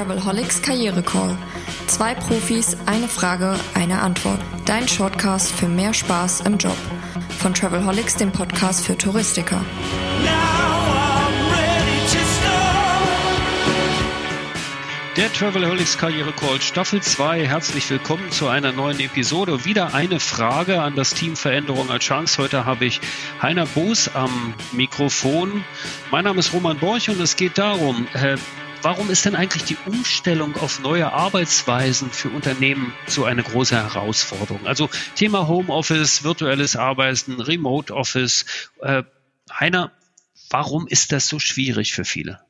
Travelholics Karriere Call. Zwei Profis, eine Frage, eine Antwort. Dein Shortcast für mehr Spaß im Job. Von Travelholics, dem Podcast für Touristiker. Der Travelholics Karriere Call Staffel 2. Herzlich willkommen zu einer neuen Episode. Wieder eine Frage an das Team Veränderung als Chance. Heute habe ich Heiner Boos am Mikrofon. Mein Name ist Roman Borch und es geht darum, warum ist denn eigentlich die Umstellung auf neue Arbeitsweisen für Unternehmen so eine große Herausforderung? Also Thema Homeoffice, virtuelles Arbeiten, Remote Office. Äh, Heiner, warum ist das so schwierig für viele?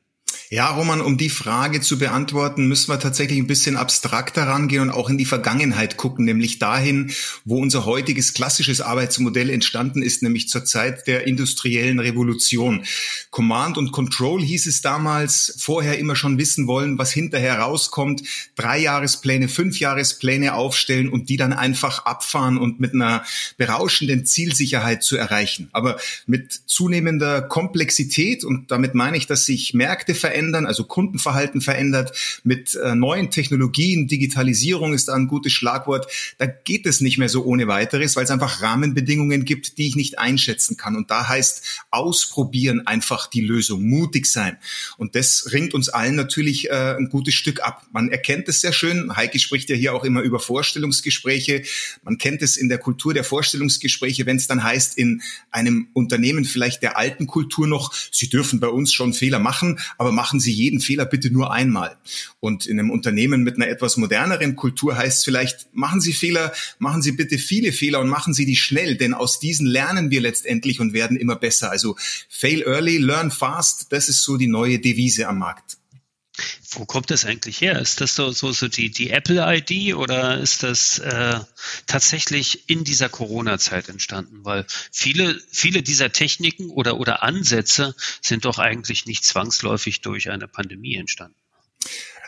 Ja, Roman, um die Frage zu beantworten, müssen wir tatsächlich ein bisschen abstrakter rangehen und auch in die Vergangenheit gucken, nämlich dahin, wo unser heutiges klassisches Arbeitsmodell entstanden ist, nämlich zur Zeit der industriellen Revolution. Command und Control hieß es damals, vorher immer schon wissen wollen, was hinterher rauskommt, drei Jahrespläne, fünf Jahrespläne aufstellen und die dann einfach abfahren und mit einer berauschenden Zielsicherheit zu erreichen. Aber mit zunehmender Komplexität, und damit meine ich, dass sich Märkte verändern, verändern, also Kundenverhalten verändert, mit äh, neuen Technologien, Digitalisierung ist da ein gutes Schlagwort. Da geht es nicht mehr so ohne weiteres, weil es einfach Rahmenbedingungen gibt, die ich nicht einschätzen kann. Und da heißt ausprobieren einfach die Lösung, mutig sein. Und das ringt uns allen natürlich äh, ein gutes Stück ab. Man erkennt es sehr schön. Heike spricht ja hier auch immer über Vorstellungsgespräche. Man kennt es in der Kultur der Vorstellungsgespräche, wenn es dann heißt, in einem Unternehmen vielleicht der alten Kultur noch, Sie dürfen bei uns schon Fehler machen, aber machen Sie jeden Fehler bitte nur einmal. Und in einem Unternehmen mit einer etwas moderneren Kultur heißt es vielleicht, machen Sie Fehler, machen Sie bitte viele Fehler und machen Sie die schnell, denn aus diesen lernen wir letztendlich und werden immer besser. Also fail early, learn fast, das ist so die neue Devise am Markt. Wo kommt das eigentlich her? Ist das so, so, so die, die Apple-ID oder ist das äh, tatsächlich in dieser Corona-Zeit entstanden? Weil viele, viele dieser Techniken oder, oder Ansätze sind doch eigentlich nicht zwangsläufig durch eine Pandemie entstanden.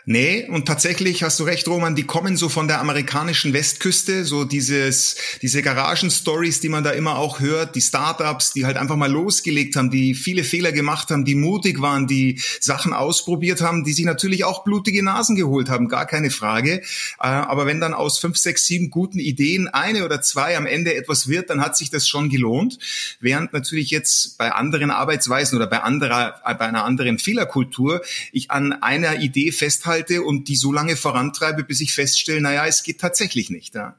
Nee, und tatsächlich hast du recht, Roman, die kommen so von der amerikanischen Westküste, so dieses, diese Garagen-Stories, die man da immer auch hört, die Startups, die halt einfach mal losgelegt haben, die viele Fehler gemacht haben, die mutig waren, die Sachen ausprobiert haben, die sich natürlich auch blutige Nasen geholt haben, gar keine Frage. Äh, aber wenn dann aus fünf, sechs, sieben guten Ideen eine oder zwei am Ende etwas wird, dann hat sich das schon gelohnt. Während natürlich jetzt bei anderen Arbeitsweisen oder bei anderer, bei einer anderen Fehlerkultur ich an einer Idee festhalte, festhalte und die so lange vorantreibe, bis ich feststelle, naja, es geht tatsächlich nicht. Ja.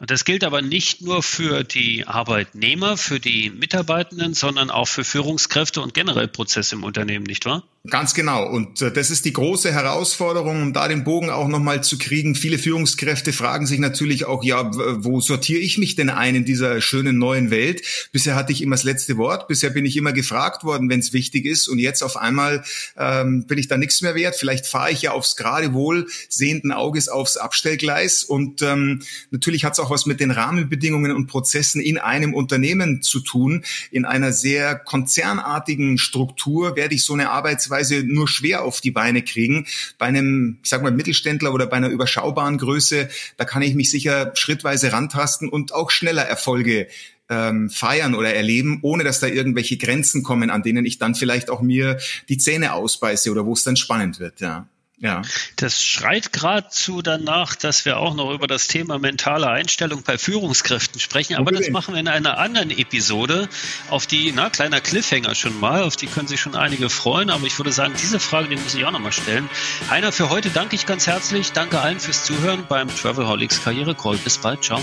Das gilt aber nicht nur für die Arbeitnehmer, für die Mitarbeitenden, sondern auch für Führungskräfte und generell Prozesse im Unternehmen, nicht wahr? Ganz genau. Und äh, das ist die große Herausforderung, um da den Bogen auch nochmal zu kriegen. Viele Führungskräfte fragen sich natürlich auch, ja, wo sortiere ich mich denn ein in dieser schönen neuen Welt? Bisher hatte ich immer das letzte Wort. Bisher bin ich immer gefragt worden, wenn es wichtig ist. Und jetzt auf einmal ähm, bin ich da nichts mehr wert. Vielleicht fahre ich ja aufs gerade wohl sehenden Auges aufs Abstellgleis. Und ähm, natürlich hat es auch was mit den Rahmenbedingungen und Prozessen in einem Unternehmen zu tun. In einer sehr konzernartigen Struktur werde ich so eine Arbeitsweise nur schwer auf die Beine kriegen. Bei einem, ich sag mal, Mittelständler oder bei einer überschaubaren Größe, da kann ich mich sicher schrittweise rantasten und auch schneller Erfolge ähm, feiern oder erleben, ohne dass da irgendwelche Grenzen kommen, an denen ich dann vielleicht auch mir die Zähne ausbeiße oder wo es dann spannend wird, ja. Ja. Das schreit geradezu danach, dass wir auch noch über das Thema mentale Einstellung bei Führungskräften sprechen. Aber das machen wir in einer anderen Episode, auf die, na, kleiner Cliffhanger schon mal, auf die können sich schon einige freuen. Aber ich würde sagen, diese Frage, die muss ich auch nochmal stellen. Heiner, für heute danke ich ganz herzlich. Danke allen fürs Zuhören beim Travelholics Karriere Call. Bis bald. Ciao.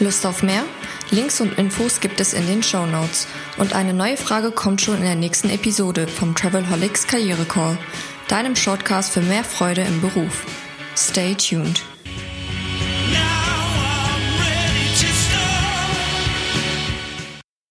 Lust auf mehr? Links und Infos gibt es in den Show Notes. Und eine neue Frage kommt schon in der nächsten Episode vom Travelholics Karriere Call deinem Shortcast für mehr Freude im Beruf. Stay tuned.